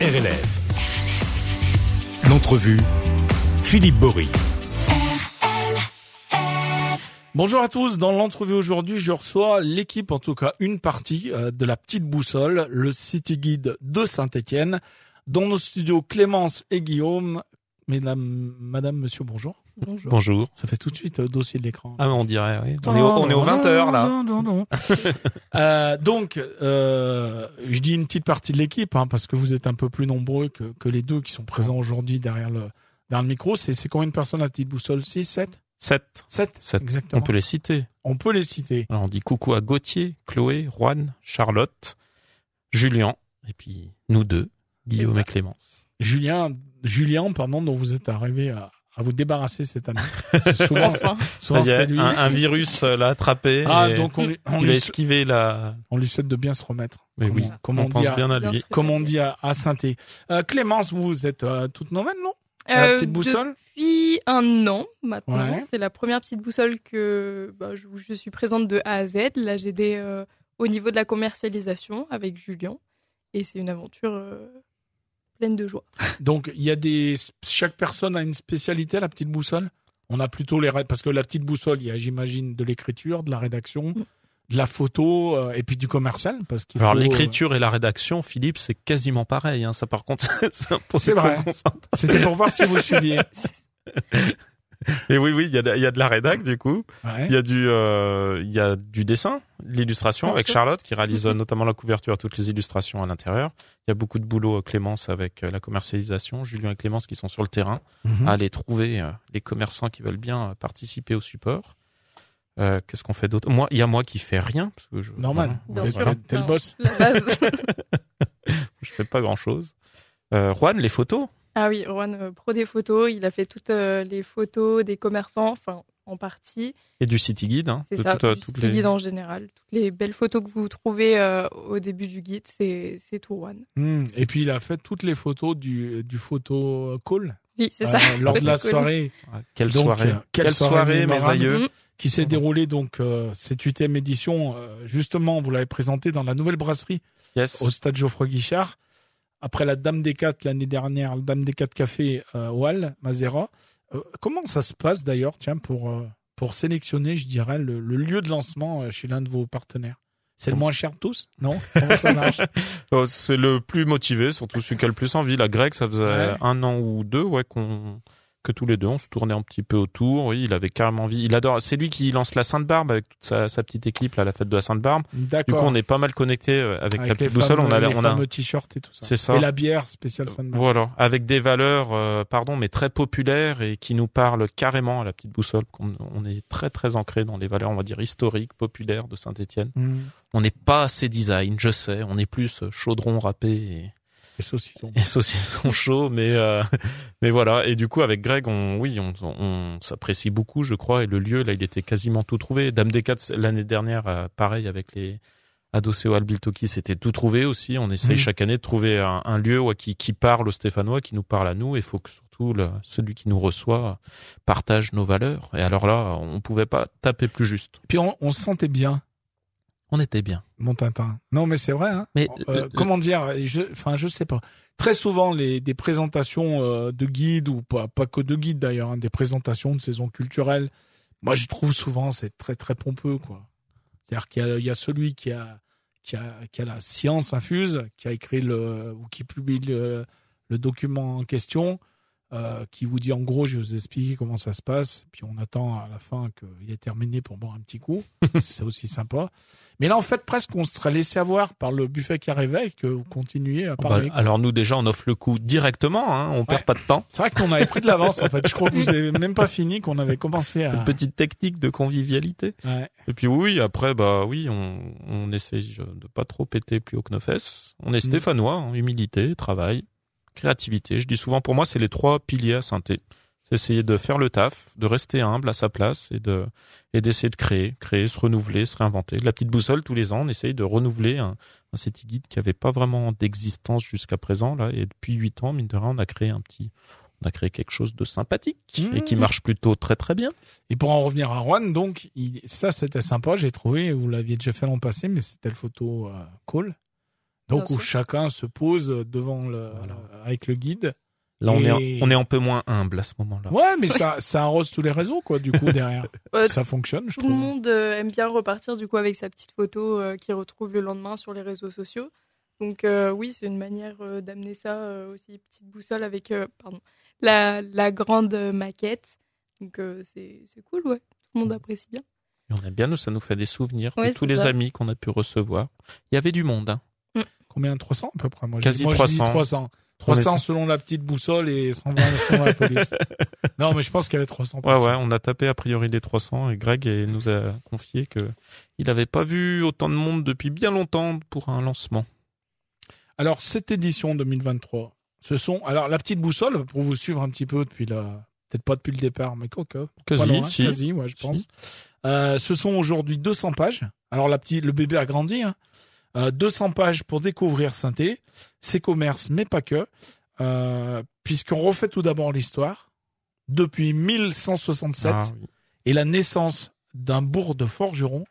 RLF. L'entrevue, Philippe Bory. Bonjour à tous, dans l'entrevue aujourd'hui, je reçois l'équipe, en tout cas une partie euh, de la petite boussole, le City Guide de Saint-Étienne. Dans nos studios, Clémence et Guillaume. Mesdames, madame, monsieur, bonjour. Bonjour. Bonjour. Ça fait tout de suite euh, dossier de l'écran. Ah, on dirait, oui. On est au, on est au 20h, là. Non, non, non. Euh, donc, euh, je dis une petite partie de l'équipe, hein, parce que vous êtes un peu plus nombreux que, que les deux qui sont présents aujourd'hui derrière le, derrière le micro. C'est, c'est combien de personnes la petite boussole? 6, 7 7. 7, Sept. exactement. On peut les citer. On peut les citer. Alors, on dit coucou à Gauthier, Chloé, Juan, Charlotte, Julien, et puis nous deux, Guillaume et Clémence. Julien, Julien, pardon, dont vous êtes arrivé à, à vous débarrasser cette année. souvent, Enfin, souvent c'est lui. un, un virus euh, l'a attrapé. ah, et donc on, lui- on il a lui, esquivé la. on lui souhaite de bien se remettre. Mais Comme oui, on- comme on, on dit pense à- bien à lui. Comme on dit à, à saint euh, Clémence, vous êtes euh, toute nouvelle, non? La euh, petite boussole? Depuis un an maintenant, Ouais. c'est la première petite boussole que bah, je, où je suis présente de A à Z. Là, j'ai aidé euh, au niveau de la commercialisation avec Julien, et c'est une aventure euh, pleine de joie. Donc, il y a des. Chaque personne a une spécialité, la petite boussole? On a plutôt les. Parce que la petite boussole, il y a, j'imagine, de l'écriture, de la rédaction, Mm. de la photo, euh, et puis du commercial. Parce qu'il Alors faut, euh, l'écriture et la rédaction, Philippe, c'est quasiment pareil. Hein. Ça, par contre, c'est un peu C'est vrai. C'était pour voir si vous suiviez. Et oui, oui, il y a, y a de la rédac du coup. Ouais. Il y a du, euh, il y a du dessin, de l'illustration avec. Charlotte qui réalise euh, notamment la couverture, toutes les illustrations à l'intérieur. Il y a beaucoup de boulot euh, Clémence avec la commercialisation, Julien et Clémence qui sont sur le terrain Mhm. à aller trouver euh, les commerçants qui veulent bien participer au support. Euh, Qu'est-ce qu'on fait d'autre? Moi, il y a moi qui fais rien parce que je, Normal. T'es- sûr. t'es- T'es le boss. Je fais pas grand chose. Euh, Juan, les photos? Ah oui, Juan, euh, pro des photos, il a fait toutes euh, les photos des commerçants, enfin en partie. Et du City Guide, hein, C'est ça, toutes, euh, du style les- guide en général. Toutes les belles photos que vous trouvez euh, au début du guide, c'est c'est tout Juan. Hmm. Et puis, il a fait toutes les photos du, du photo call. Oui, c'est euh, ça. lors de la soirée. Ah, Quelle Donc, soirée, euh, quelle soirée mes mémorable. aïeux. Mhm. qui s'est déroulée donc euh, cette huitième édition. euh, justement, vous l'avez présentée dans la nouvelle brasserie Yes. au stade Geoffroy Guichard. Après la Dame des Quatre l'année dernière, la Dame des Quatre Café euh, au Hall, Mazera. Euh, comment ça se passe d'ailleurs, tiens, pour euh, pour sélectionner, je dirais, le, le lieu de lancement euh, chez l'un de vos partenaires? C'est le moins cher de tous, non? Comment ça marche? C'est le plus motivé, surtout celui qui a le plus envie. La grecque, ça faisait Ouais. un an ou deux, ouais, qu'on que tous les deux on se tournait un petit peu autour. Oui, il avait carrément envie. Il adore. C'est lui qui lance la Sainte Barbe avec toute sa, sa petite équipe là, à la fête de la Sainte Barbe. Du coup, on est pas mal connecté euh, avec, la petite boussole. On a, les on a, t-shirts et tout ça. c'est ça. Et la bière spéciale Sainte-Barbe. Voilà, avec des valeurs, euh, pardon, mais très populaires et qui nous parlent carrément à la petite boussole. qu'on- On est très très ancré dans les valeurs, on va dire historiques, populaires de Saint-Étienne. Hmm. On n'est pas assez design, je sais. On est plus euh, chaudron râpé et, Et saucisson. et saucisson chaud, mais euh, mais voilà. Et du coup, avec Greg, on oui, on, on s'apprécie beaucoup, je crois. Et le lieu, là, il était quasiment tout trouvé. Dame des Quatre l'année dernière, euh, pareil avec les adossés au Albiltoki, c'était tout trouvé aussi. On essaye Mhm. chaque année de trouver un, un lieu ouais, qui qui parle aux Stéphanois, qui nous parle à nous. Il faut que surtout le- celui qui nous reçoit partage nos valeurs. Et alors là, on pouvait pas taper plus juste. Puis on, on se sentait bien. On était bien. Mon Tintin. Non, mais c'est vrai. Hein. Mais Euh, le- comment dire je, Enfin, je sais pas. Très souvent, les des présentations euh, de guides ou pas, pas que de guides d'ailleurs, hein, des présentations de saison culturelle. Moi, je trouve souvent c'est très très pompeux, quoi. C'est-à-dire qu'il y a, il y a celui qui a qui a qui a la science infuse, qui a écrit le ou qui publie le, le document en question, euh, qui vous dit en gros, je vais vous expliquer comment ça se passe, puis on attend à la fin qu'il ait terminé pour boire un petit coup. c'est aussi sympa. Mais là, en fait, presque, on se serait laissé avoir par le buffet qui arrivait et que vous continuez à Bah, parler. alors nous déjà on offre le coup directement, hein, on perd Ouais. pas de temps. C'est vrai qu'on avait pris de l'avance, en fait. Je crois que vous avez même pas fini, qu'on avait commencé à... Une petite technique de convivialité. Ouais. Et puis oui, après bah oui, on, on essaye de pas trop péter plus haut que nos fesses. On est Mm. stéphanois, hein, humilité, travail, créativité. Je dis souvent pour moi c'est les trois piliers à synthé. C'est essayer de faire le taf, de rester humble à sa place et de et d'essayer de créer, créer, se renouveler, se réinventer. La petite boussole tous les ans, on essaye de renouveler un, un city guide qui avait pas vraiment d'existence jusqu'à présent là et depuis huit ans mine de rien on a créé un petit on a créé quelque chose de sympathique et qui Mmh. marche plutôt très très bien. Et pour en revenir à Juan, donc, il- ça, c'était sympa, j'ai trouvé. Vous l'aviez déjà fait l'an passé, mais c'était le photo euh, call. Donc où chacun se pose devant le, Voilà. avec le guide. Là, on, est on est un peu moins humble à ce moment-là. Ouais, mais ça, ça arrose tous les réseaux, quoi, du coup, derrière. Ouais, ça fonctionne, je Tout le trouve. monde euh, aime bien repartir du coup avec sa petite photo euh, qu'il retrouve le lendemain sur les réseaux sociaux. Donc euh, oui, c'est une manière euh, d'amener ça euh, aussi petite boussole avec euh, pardon la, la grande maquette. Donc euh, c'est c'est cool, ouais. Tout le monde apprécie bien. Et on aime bien, nous, ça nous fait des souvenirs Ouais, de tous les ça. amis qu'on a pu recevoir. Il y avait du monde. Hein. Combien? 300 à peu près moi, Quasi moi, je dis 300. 300. 300 était- selon la petite boussole et 120 selon la police. Non, mais je pense qu'il y avait 300 Ouais, ouais, on a tapé a priori les 300 et Greg nous a confié que il n'avait pas vu autant de monde depuis bien longtemps pour un lancement. Alors, cette édition 2023, ce sont. Alors, la petite boussole, pour vous suivre un petit peu depuis la. Peut-être pas depuis le départ, mais quoi que. Quasi, loin, si. quasi, ouais, je Si. pense. Euh, ce sont aujourd'hui 200 pages. Alors, la petite, le bébé a grandi. Hein. Euh, 200 pages pour découvrir Sainté, ses commerces, mais pas que. Euh, Puisqu'on refait tout d'abord l'histoire. Depuis 1167 Ah, oui. et la naissance d'un bourg de forgeron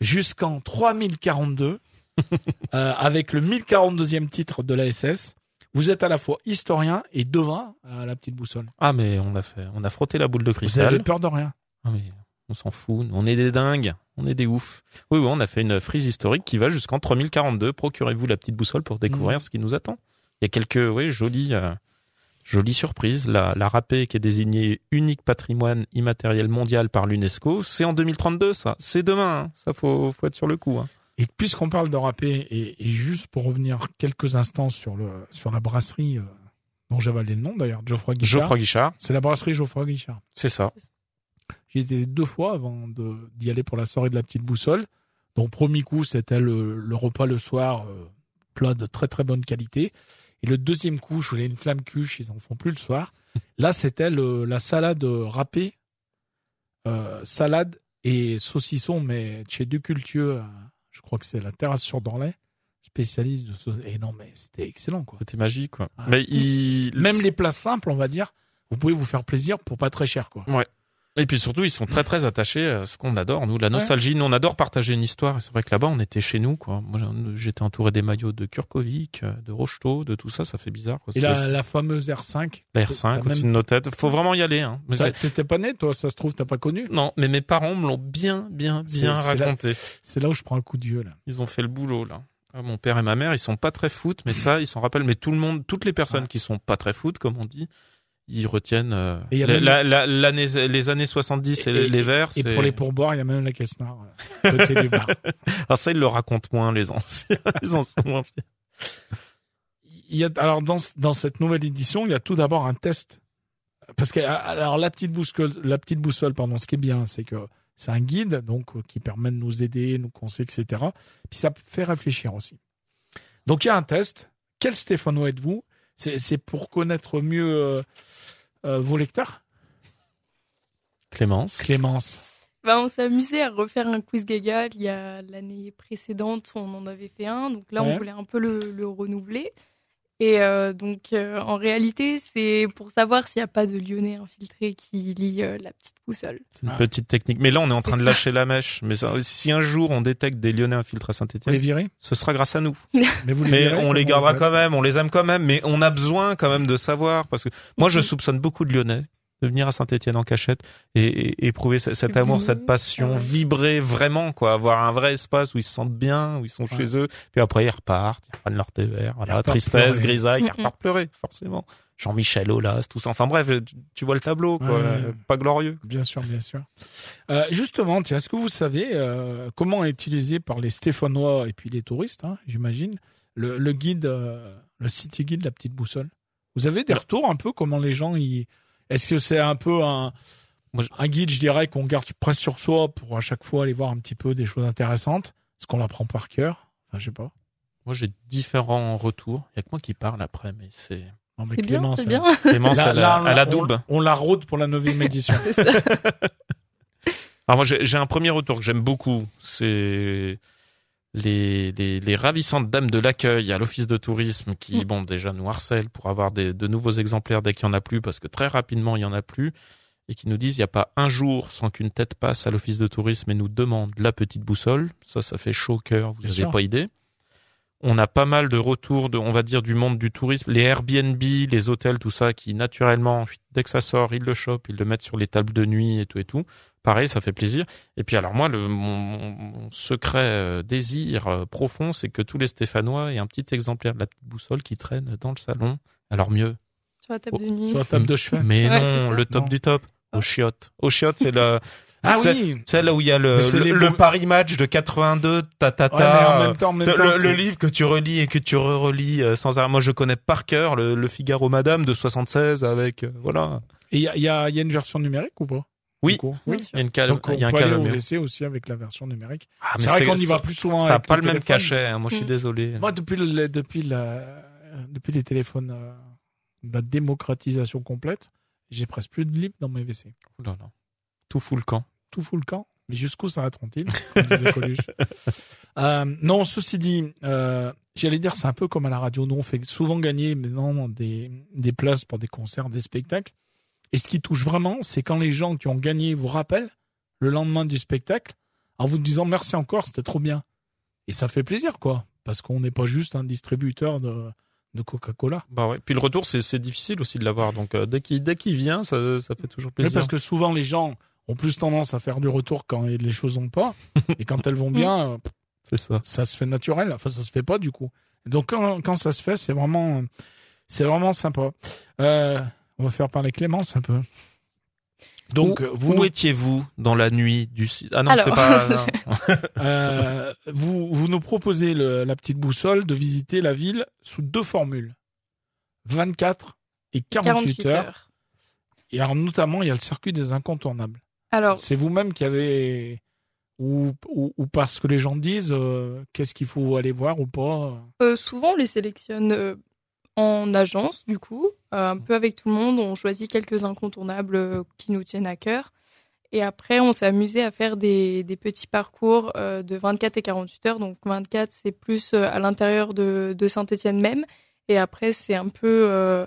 jusqu'en 3042 euh, avec le 1042e titre de la SS. Vous êtes à la fois historien et devin à la petite boussole. Ah, mais on a fait, on a frotté la boule de Vous cristal. avez peur de rien. Ah, mais on s'en fout. On est des dingues. On est des oufs. Oui, oui, on a fait une frise historique qui va jusqu'en 3042. Procurez-vous la petite boussole pour découvrir Mhm. ce qui nous attend. Il y a quelques, oui, jolies, euh, jolies surprises. La, la râpée qui est désignée unique patrimoine immatériel mondial par l'UNESCO, c'est en 2032, ça. C'est demain. hein. Ça, faut, faut être sur le coup. hein. Et puisqu'on parle de râpé, et, et juste pour revenir quelques instants sur, le, sur la brasserie euh, dont j'ai avalé le nom d'ailleurs, Geoffroy Guichard. Geoffroy Guichard, C'est la brasserie Geoffroy Guichard. c'est ça. J'y étais deux fois avant d'y aller pour la soirée de la petite boussole. Donc, premier coup, c'était le, le repas le soir, euh, plat de très très bonne qualité. Et le deuxième coup, je voulais une flamme cuche, ils en font plus le soir. Là, c'était la salade râpée, euh, salade et saucisson, mais chez Ducultieux, euh, je crois que c'est la terrasse sur Dorlay, spécialiste de saucisson. Et non, mais c'était excellent, quoi. C'était magique, quoi. Ouais. Mais il... Même les plats simples, on va dire, vous pouvez vous faire plaisir pour pas très cher, quoi. Et puis surtout, ils sont très très attachés à ce qu'on adore, nous, la nostalgie. Nous, on adore partager une histoire. C'est vrai que là-bas, on était chez nous, quoi. Moi, j'étais entouré des maillots de Kurkovic, euh, de Rocheteau, de tout ça. Ça fait bizarre, quoi. Et la, la fameuse R5. La t'as R5 même- au-dessus de nos têtes. Faut vraiment y aller, hein. T'étais pas né, toi, ça se trouve, t'as pas connu. non, mais mes parents me l'ont bien, bien, bien raconté. C'est là où je prends un coup de vieux, là. Ils ont fait le boulot, là. Ah, Mon père et ma mère, ils sont pas très foot, mais ça, ils s'en rappellent. Mais tout le monde, toutes les personnes Ouais. qui sont pas très foot, comme on dit, ils retiennent euh, Et il y a la- même- la- la- l'année- les années 70 et, Et- les verts. Et c'est- pour les pourboires, il y a même la caisse noire, côté du bar. Alors ça, ils le racontent moins, les anciens. Ils en sont moins fiers. Il y a, alors, dans, dans cette nouvelle édition, il y a tout d'abord un test. Parce que, alors, la petite boussole, la petite boussole, pardon, ce qui est bien, c'est que c'est un guide, donc, euh, qui permet de nous aider, nous conseiller, etc. Puis ça fait réfléchir aussi. Donc, il y a un test. Quel Stéphanois êtes-vous? C'est, pour connaître mieux, euh, euh, vos lecteurs? Clémence. Clémence. Bah, on s'est amusé à refaire un quiz gaga. Il y a l'année précédente, on en avait fait un. Donc là, Ouais. on voulait un peu le, le renouveler. Et euh, donc, euh, en réalité, c'est pour savoir s'il n'y a pas de Lyonnais infiltré qui lit euh, la petite boussole. C'est une Ah. petite technique. Mais là, on est en C'est train de ça. lâcher la mèche. Mais ça- si un jour on détecte des Lyonnais infiltrés à Vous les Saint-Etienne, virez? ce sera grâce à nous. Mais vous les Mais virez, on les gardera quand même, on les aime quand même, mais on a besoin quand même de savoir parce que moi je soupçonne beaucoup de Lyonnais de venir à Saint-Etienne en cachette et, et éprouver ce- cet amour, cette passion, ouais. vibrer vraiment quoi, avoir un vrai espace où ils se sentent bien, où ils sont Ouais. chez eux, puis après ils repartent, ils reprennent leur thé vert, voilà, tristesse, pleurer. grisaille, ils repartent pleurer forcément. Jean-Michel Aulas, tout ça. Enfin bref, tu, tu vois le tableau quoi, Ouais, ouais. euh, pas glorieux. Bien sûr, bien sûr. Euh, justement, tiens, est-ce que vous savez euh, comment est utilisé par les Stéphanois et puis les touristes, hein, j'imagine, le, le guide, euh, le city guide, la petite boussole? Vous avez des retours un peu comment les gens y Est-ce que c'est un peu un Moi, je- un guide, je dirais, qu'on garde presque sur soi pour à chaque fois aller voir un petit peu des choses intéressantes? Est-ce qu'on l'apprend par cœur? Enfin, je sais pas. Moi j'ai différents retours. Il y a que moi qui parle après, mais c'est Non, mais C'est bien, Clémence, c'est elle- bien. Clémence Là- à la, là, à la on- double. On, la rôde pour la neuvième édition. Alors moi j'ai j'ai un premier retour que j'aime beaucoup, c'est les, les, les ravissantes dames de l'accueil à l'office de tourisme qui Mm. bon déjà nous harcèlent pour avoir des, de nouveaux exemplaires dès qu'il y en a plus parce que très rapidement il y en a plus et qui nous disent il n'y a pas un jour sans qu'une tête passe à l'office de tourisme et nous demande la petite boussole. Ça ça fait chaud au cœur, vous n'avez pas idée. On a pas mal de retours de, on va dire, du monde du tourisme, les Airbnb, les hôtels, tout ça, qui naturellement, dès que ça sort, ils le chopent, ils le mettent sur les tables de nuit et tout et tout. Pareil, ça fait plaisir. Et puis alors moi, le, mon, secret euh, désir euh, profond, c'est que tous les Stéphanois aient un petit exemplaire de la petite boussole qui traîne dans le salon. Alors mieux. Sur la table de nuit. Sur la table de chevet. Mais Ouais, non, le top Non. du top. Au chiottes. Au chiottes, c'est le, Ah c'est- oui. c'est là où il y a le, le, Paris Match de 82, ta ta Ouais, mais en ta. même temps, en même le, temps, le- c'est- le livre que tu relis et que tu re-relis euh, sans arrêt. Moi, je connais par cœur le, le Figaro Madame de 76 avec, euh, voilà. Et il y a, il y, a, y a une version numérique ou pas? Oui. Bien Il y a une cale, Donc on il y a un peut aller au calme. WC aussi avec la version numérique. Ah, mais c'est vrai qu'on y va plus souvent. Ça n'a pas le même cachet, hein. moi je suis Mm. désolé. Moi, depuis le, depuis la, depuis les téléphones, euh, la démocratisation complète, j'ai presque plus de livres dans mes WC. Ouh là là. Tout fout le camp. Tout fout le camp. Mais jusqu'où s'arrêteront-ils. Euh, non, ceci dit, euh, j'allais dire, c'est un peu comme à la radio. Nous, on fait souvent gagner maintenant des, des places pour des concerts, des spectacles. Et ce qui touche vraiment, c'est quand les gens qui ont gagné vous rappellent le lendemain du spectacle en vous disant merci encore, c'était trop bien. Et ça fait plaisir, quoi. Parce qu'on n'est pas juste un distributeur de, de Coca-Cola. Bah ouais. Puis le retour, c'est c'est difficile aussi de l'avoir. Donc euh, dès qu'il vient, ça, ça fait toujours Oui, plaisir. parce que souvent, les gens ont plus tendance à faire du retour quand les choses vont pas. et quand elles vont bien, euh, C'est ça. ça se fait naturel. Enfin, ça se fait pas du coup. Donc quand, quand ça se fait, c'est vraiment, c'est vraiment sympa. Euh, on va faire parler Clémence un peu. Donc où, vous, où nous, étiez-vous dans la nuit du Ah non, Alors. c'est pas. non. euh, vous, vous nous proposez le- la petite boussole de visiter la ville sous deux formules 24 et 48, heures. Et alors notamment, il y a le circuit des incontournables. Alors, C'est vous-même qui avez ou, ou, ou parce que les gens disent euh, qu'est-ce qu'il faut aller voir ou pas. euh, souvent, on les sélectionne euh, en agence, du coup, euh, un peu avec tout le monde. On choisit quelques incontournables euh, qui nous tiennent à cœur. Et après, on s'est amusé à faire des, des petits parcours euh, de 24 et 48 heures. Donc 24, c'est plus euh, à l'intérieur de, de Saint-Étienne même. Et après, c'est un peu euh,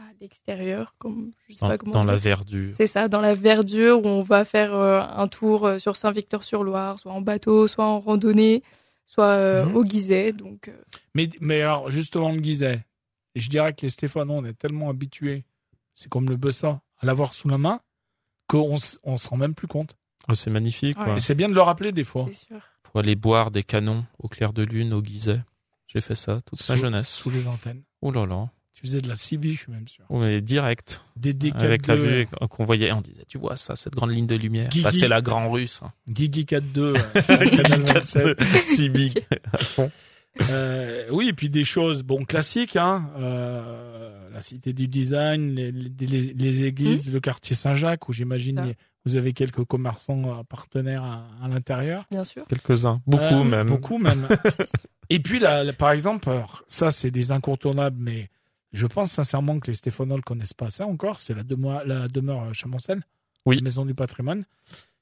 à l'extérieur, comme je sais Dans, pas comment dans la verdure. C'est ça, dans la verdure où on va faire euh, un tour euh, sur Saint-Victor-sur-Loire, soit en bateau, soit en randonnée, soit euh, Mhm. au Guiset. Donc, euh, Mais, mais alors, justement, le Guiset, je dirais que les Stéphanois, on est tellement habitués, c'est comme le Bessa, à l'avoir sous la main, qu'on on se rend même plus compte. Oh, c'est magnifique. Ouais. C'est bien de le rappeler des fois. sûr. Pour aller boire des canons au clair de lune au Guiset. J'ai fait ça toute ma Sous- jeunesse. Sous les antennes. Oh là là. Tu faisais de la CB, je suis même sûr. Oh, mais direct. Des DK2, Avec la vue qu'on voyait, on disait, tu vois ça, cette grande ligne de lumière. Bah, c'est la Grand Russe. Hein. Guigui 4.2, euh, Canal 27. Sibi. à fond. Euh, oui, et puis des choses bon classiques, hein, euh, la cité du design, les, les, les- les églises, le quartier Saint-Jacques, où j'imagine vous avez quelques commerçants euh, partenaires à, à l'intérieur. Bien sûr. Quelques-uns. Beaucoup Euh, même. Beaucoup même. et puis là, là, par exemple, alors, ça c'est des incontournables, mais je pense sincèrement que les Stéphanois ne connaissent pas ça encore. C'est la demeure, la demeure Chamoncel, Oui. la maison du patrimoine,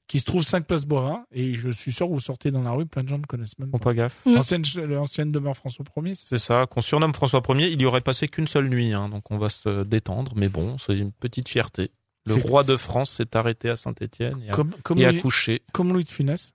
qui se trouve 5 places Borin. Et je suis sûr, vous sortez dans la rue, plein de gens ne connaissent même pas. pas gaffe. Mm. L'ancienne, l'ancienne demeure François 1er, c'est C'est ça, qu'on surnomme François Ier, il y aurait passé qu'une seule nuit, hein, donc on va se détendre, mais bon, c'est une petite fierté. Le C'est- roi de France s'est arrêté à Saint-Étienne et a, comme, comme, et a Louis, couché, comme Louis de Funès,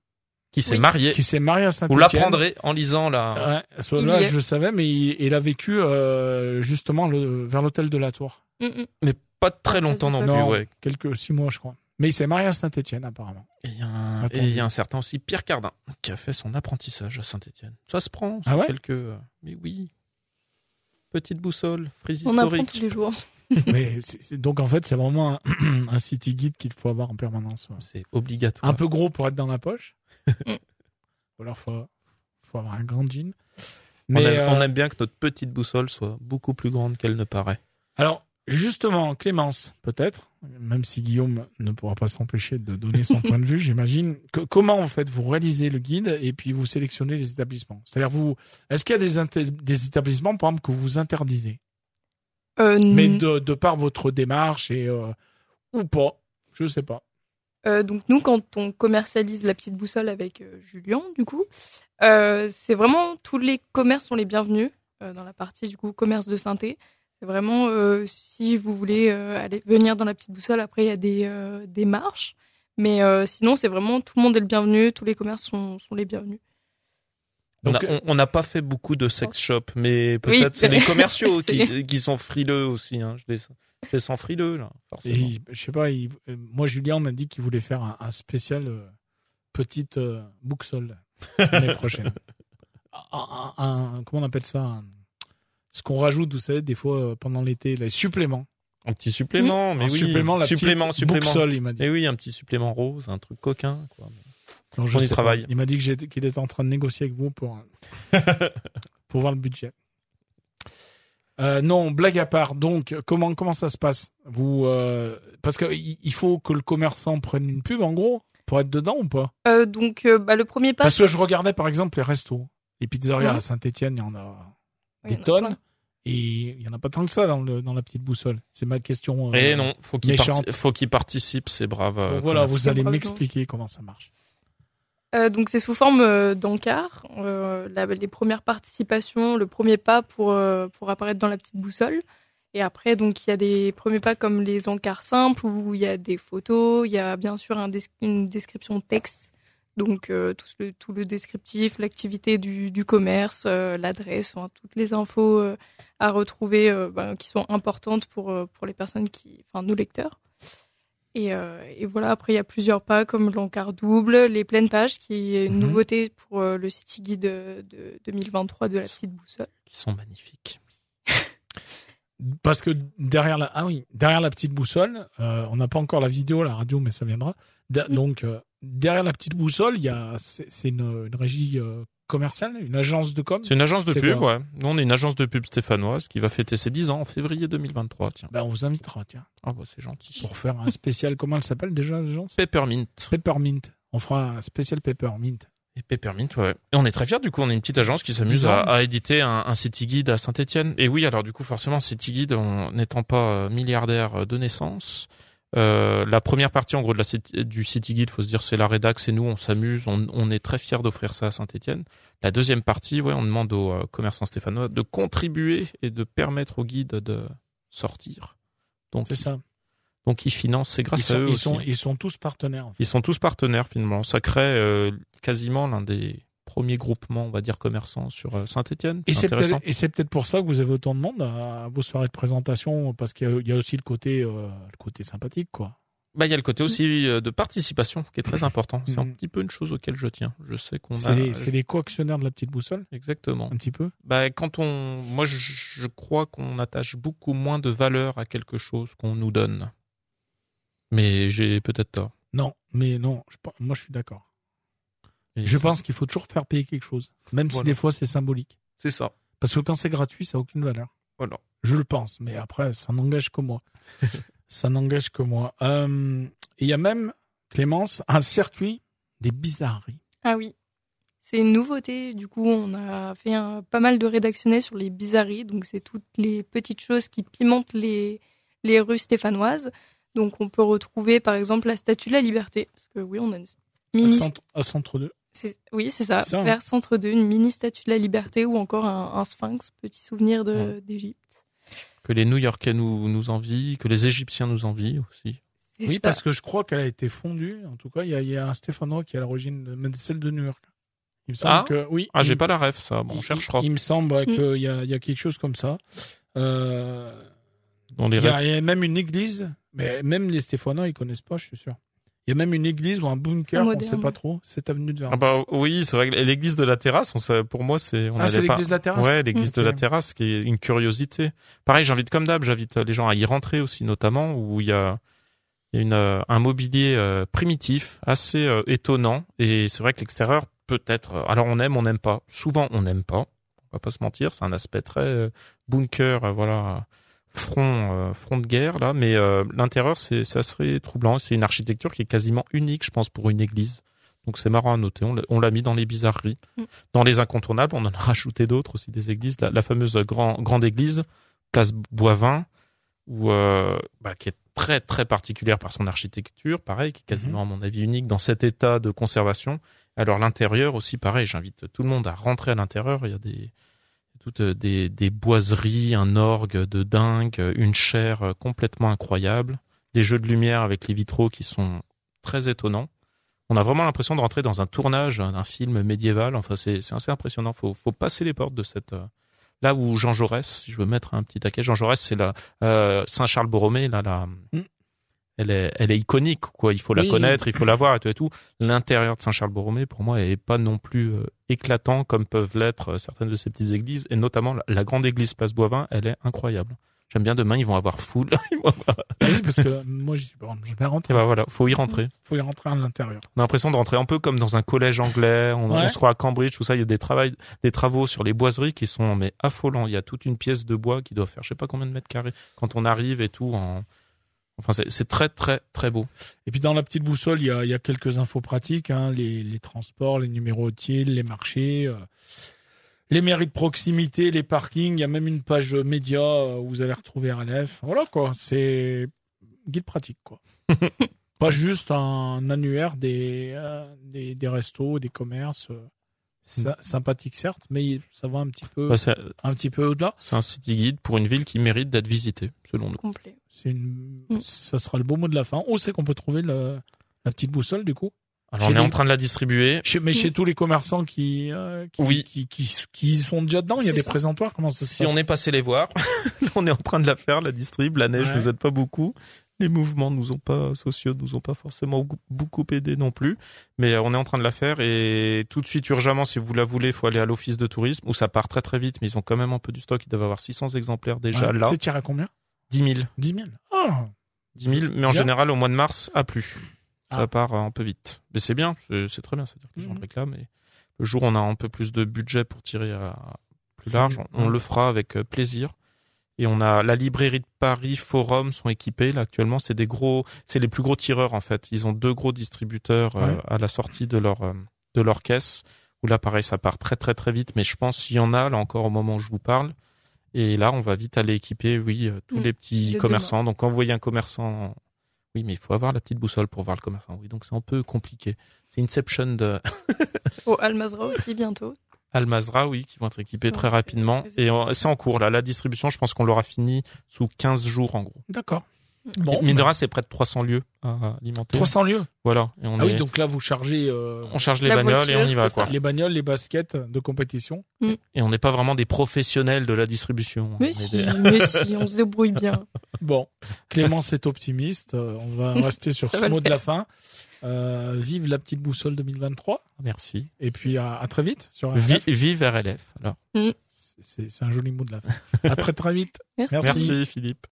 qui s'est Oui. marié. qui s'est marié à saint Vous l'apprendrez en lisant la... Ouais, soit là, est. je le savais, mais il, il a vécu euh, justement le, vers l'hôtel de la Tour. Mm, mm. Mais pas très longtemps non plus, Non, ouais. quelques six mois, je crois. Mais il s'est marié à Saint-Étienne, apparemment. Et il y, a un- y a certain aussi, Pierre Cardin, qui a fait son apprentissage à Saint-Étienne. Ça se prend, Ah ouais quelques... Mais oui. Petite boussole, frise On apprend historique. tous les jours. mais c'est- c'est- donc en fait, c'est vraiment un, un city guide qu'il faut avoir en permanence. ouais. C'est obligatoire. Un peu gros pour être dans la poche. Mm. Ou alors faut, faut avoir un grand jean. on, Mais aime, euh, on aime bien que notre petite boussole soit beaucoup plus grande qu'elle ne paraît. alors justement, Clémence, peut-être, même si Guillaume ne pourra pas s'empêcher de donner son point de vue, j'imagine. que- comment en fait vous réalisez le guide et puis vous sélectionnez les établissements? C'est-à-dire vous, est-ce qu'il y a des, établissements par exemple que vous interdisez? Euh, mais de, de par votre démarche et euh, ou pas, je sais pas. Euh, donc nous, quand on commercialise la petite boussole avec euh, Julien, du coup, euh, c'est vraiment tous les commerces sont les bienvenus euh, dans la partie du coup commerce de synthé. C'est vraiment euh, si vous voulez euh, aller venir dans la petite boussole. Après, il y a des euh, des marches, mais euh, sinon c'est vraiment tout le monde est le bienvenu. Tous les commerces sont sont les bienvenus. On Donc, on- n'a pas fait beaucoup de sex shop, mais Oui. peut-être c'est les commerciaux qui, qui sont frileux aussi. Hein. Je, les, les sens frileux là, forcément. Et, je sais pas, il- euh, moi Julien m'a dit qu'il voulait faire un, un spécial euh, petite euh, bouxole l'année prochaine. Un, comment on appelle ça Ce qu'on rajoute, vous savez, des fois euh, pendant l'été, les suppléments. Un petit supplément, mais un oui. supplément, la supplément, supplément. bouxole, il m'a dit. Et oui, un petit supplément rose, un truc coquin. Quoi. Je on y sais pas. travaille. Il m'a dit qu'il était en train de négocier avec vous pour, pour voir le budget. Euh, non, blague à part. Donc, comment comment ça se passe? Vous euh, parce que il faut que le commerçant prenne une pub en gros pour être dedans ou pas? Euh, donc, euh, bah, le premier pas. Parce que je regardais par exemple les restos, les pizzerias Mhm. à Saint-Étienne, il y en a Oui, des il y en a tonnes plein. et il y en a pas tant que ça dans le dans la petite boussole. C'est ma question. euh, Et non, faut qu'il parti- faut qu'il participe, c'est brave. euh, Donc voilà, vous allez m'expliquer comment ça marche. Euh, donc c'est sous forme euh. Euh, les premières participations, le premier pas pour euh, pour apparaître dans la petite boussole. Et après donc il y a des premiers pas comme les encarts simples où il y a des photos, il y a bien sûr une description texte. Donc euh, tout le tout le descriptif, l'activité du, commerce, l'adresse, toutes les infos à retrouver ben, qui sont importantes pour pour les personnes qui, enfin nos lecteurs. Et, euh, et voilà, après, il y a plusieurs pas comme l'encart double, les pleines pages, qui est une Mhm. nouveauté pour euh, le City Guide de, de 2023 de la petite boussole. Qui sont magnifiques. Parce que derrière la ah oui derrière la petite boussole, euh, on n'a pas encore la vidéo, la radio, mais ça viendra. De-. Donc euh, derrière la petite boussole, il y a c'est c'est une, une régie euh, commerciale, une agence de com. C'est une agence de pub, ouais. Nous, on est une agence de pub stéphanoise qui va fêter ses 10 ans en février 2023, tiens. Ben, on vous invitera tiens Ah bah c'est gentil. pour faire un spécial. comment elle s'appelle déjà l'agence? Peppermint. Peppermint. On fera un spécial Peppermint. Et Peppermint, ouais. Et on est très fiers, du coup, on est une petite agence qui s'amuse 10 ans. à, à éditer un, un city guide à Saint-Etienne. Et oui, alors du coup, forcément, city guide, n'étant pas euh, milliardaire euh, de naissance, euh, la première partie, en gros, de la, du city guide, faut se dire, c'est la rédac, c'est nous, on s'amuse, on, on est très fiers d'offrir ça à Saint-Etienne. La deuxième partie, ouais, on demande aux euh, commerçants stéphanois de contribuer et de permettre aux guides de sortir. Donc, C'est ça. donc ils financent, c'est Ils grâce à eux ils, aussi. sont, ils sont tous partenaires. en fait. Ils sont tous partenaires finalement. Ça crée euh, quasiment l'un des premiers groupements, on va dire, commerçants sur Saint-Etienne. Et C'est peut-être pour ça que vous avez autant de monde à, à vos soirées de présentation parce qu'il y a, il y a aussi le côté euh, le côté sympathique quoi. Bah, il y a le côté aussi euh, de participation qui est très important. C'est un Mhm. petit peu une chose auquel je tiens. Je sais qu'on C'est a. les, c'est les co-actionnaires de la petite boussole Exactement. un petit peu. Bah, quand on, moi, je, je crois qu'on attache beaucoup moins de valeur à quelque chose qu'on nous donne. Mais j'ai peut-être tort. Non, mais non, je, moi je suis d'accord. Et Je pense qu'il faut toujours faire payer quelque chose, même si des fois c'est symbolique. c'est ça. Parce que quand c'est gratuit, ça n'a aucune valeur. Voilà. Je le pense, mais après, ça n'engage que moi. ça n'engage que moi. Euh, il y a même, Clémence, un circuit des bizarreries. Ah oui, c'est une nouveauté. Du coup, on a fait un, pas mal de rédactionnés sur les bizarreries. Donc, c'est toutes les petites choses qui pimentent les, les rues stéphanoises. Donc, on peut retrouver, par exemple, la Statue de la Liberté. Parce que oui, on a une À mini... centre, à centre 2. Oui, c'est ça, hein. vers Centre 2, une mini Statue de la Liberté ou encore un, un sphinx, petit souvenir d'Égypte. Que les New-Yorkais nous, nous envient, que les Égyptiens nous envient aussi. Oui, ça. parce que je crois qu'elle a été fondue. En tout cas, il y a, il y a un Stéphanois qui est à l'origine de celle de New York. Il me semble Ah que oui. Ah, j'ai il- pas la ref, ça. Bon, on il- cherchera. Il, me semble Mm. qu'il y a, il y a quelque chose comme ça. Euh, Dans les il, y a, refs. il y a même une église, mais même les Stéphanois, ils connaissent pas, je suis sûr. Il y a même une église ou un bunker, on Moderne. sait pas trop. Cette avenue de Verdun. Ah bah oui, c'est vrai que l'église de la terrasse, on sait, pour moi, c'est on Ah, c'est l'église de la terrasse Ouais, l'église de la terrasse, qui est une curiosité. Pareil, j'invite comme d'hab, j'invite les gens à y rentrer aussi, notamment où il y a, il y a une, euh, un mobilier euh, primitif, assez euh, étonnant. Et c'est vrai que l'extérieur peut être. Alors on aime, on n'aime pas. Souvent on n'aime pas. On va pas se mentir, c'est un aspect très euh, bunker, euh, voilà, front, euh, front de guerre là. Mais euh, l'intérieur, c'est c'est assez troublant. C'est une architecture qui est quasiment unique, je pense, pour une église. Donc c'est marrant à noter. On l'a- mis dans les bizarreries, Mm. dans les incontournables. On en a rajouté d'autres aussi des églises. La, la fameuse grand, grande église, place Boivin, où euh, bah, qui est très très particulière par son architecture, pareil, qui est quasiment à mon avis unique dans cet état de conservation. Alors l'intérieur aussi, pareil. J'invite tout le monde à rentrer à l'intérieur. Il y a des toutes euh, des, boiseries, un orgue de dingue, une chaire euh, complètement incroyable, des jeux de lumière avec les vitraux qui sont très étonnants. on a vraiment l'impression de rentrer dans un tournage d'un film médiéval. Enfin, c'est assez impressionnant. Faut faut passer les portes de cette euh, là où Jean Jaurès, si je veux mettre un petit taquet, Jean Jaurès, c'est la euh, Saint-Charles-Borromée, là, la, Mm. Elle est, elle est iconique, quoi. Il faut la Oui. connaître, il faut la voir et tout et tout. L'intérieur de Saint-Charles-Borromée, pour moi, est pas non plus euh, éclatant comme peuvent l'être euh, certaines de ces petites églises, et notamment la, la grande église Place Boivin, elle est incroyable. J'aime bien demain, ils vont avoir foule. Ah oui, parce que moi, j'y suis pas, je vais et rentrer. ben voilà, faut y rentrer. Faut y rentrer à l'intérieur. On a l'impression de rentrer un peu comme dans un collège anglais. On, Ouais. on se croit à Cambridge, tout ça. Il y a des, travail, des travaux sur les boiseries qui sont mais affolants. Il y a toute une pièce de bois qui doit faire je sais pas combien de mètres carrés quand on arrive et tout. En... Enfin, c'est très très très beau. Et puis dans la petite boussole, il y a, il y a quelques infos pratiques, hein, les, les transports, les numéros utiles, les marchés, euh, les mairies de proximité, les parkings. Il y a même une page média euh, où vous allez retrouver RLF. Voilà quoi, c'est guide pratique quoi. Pas juste un annuaire des, euh, des, des restos, des commerces. Ça- sympathique certes, mais ça va un petit peu, Bah, c'est un petit peu au-delà. c'est un city guide pour une ville qui mérite d'être visitée, selon nous. Complet. C'est une, Mm. ça sera le beau mot de la fin. Où c'est qu'on peut trouver le- la petite boussole du coup Alors, on est en train de la distribuer. Chez- mais chez tous les commerçants qui, euh, qui, Oui. qui, qui, qui sont déjà dedans, il y a des présentoirs. Comment ça se Si passe on est passé les voir, on est en train de la faire, la distrib. La neige Ouais. nous aide pas beaucoup. Les mouvements nous ont pas sociaux, nous ont pas forcément beaucoup- beaucoup aidé non plus. Mais euh, on est en train de la faire et tout de suite urgemment, si vous la voulez, faut aller à l'office de tourisme où ça part très très vite. Mais ils ont quand même un peu du stock. Ils doivent avoir 600 exemplaires déjà Ouais. là. C'est tiré à combien? 10 000. 10 000. Ah 10 000. Mais en Bien. général, au mois de mars, à plus. Ça Ah. part un peu vite. Mais c'est bien. C'est c'est très bien. C'est-à-dire que les gens Mhm. réclament. Et le jour où on a un peu plus de budget pour tirer à plus C'est large, on, le fera avec euh, plaisir. Et on a la librairie de Paris, Forum sont équipés là actuellement. C'est des gros, c'est les plus gros tireurs en fait. Ils ont deux gros distributeurs euh, à la sortie de leur euh, de leur caisse. Où là pareil, ça part très très très vite. Mais je pense qu'il y en a là encore au moment où je vous parle. Et là, on va vite aller équiper, oui, euh, tous Mm. les petits commerçants. Donc quand vous voyez un commerçant, oui, mais il faut avoir la petite boussole pour voir le commerçant. Oui, donc c'est un peu compliqué. C'est Inception de Au Almazra aussi bientôt. Almazra, oui, qui vont être équipés Ouais, très rapidement. très Et euh, c'est en cours, là. La distribution, je pense qu'on l'aura fini sous 15 jours, en gros. D'accord. Mm. Bon, Mine de bah, rien, c'est près de 300 lieux à alimenter. 300 lieux. Voilà. Et on, Ah est- oui, donc là, vous chargez euh, on charge les La bagnoles et on y va, quoi. ça. les bagnoles, les baskets de compétition. Et on n'est pas vraiment des professionnels de la distribution. Mais si, des- mais si, on se débrouille bien. Bon, Clémence est optimiste. Euh, On va rester sur Ça ce mot de la fin. Euh, vive la petite boussole 2023. Merci. Et puis à, à très vite sur Vi- RLF. vive RLF. Alors. C'est c'est un joli mot de la fin. À très très vite. Merci, Philippe.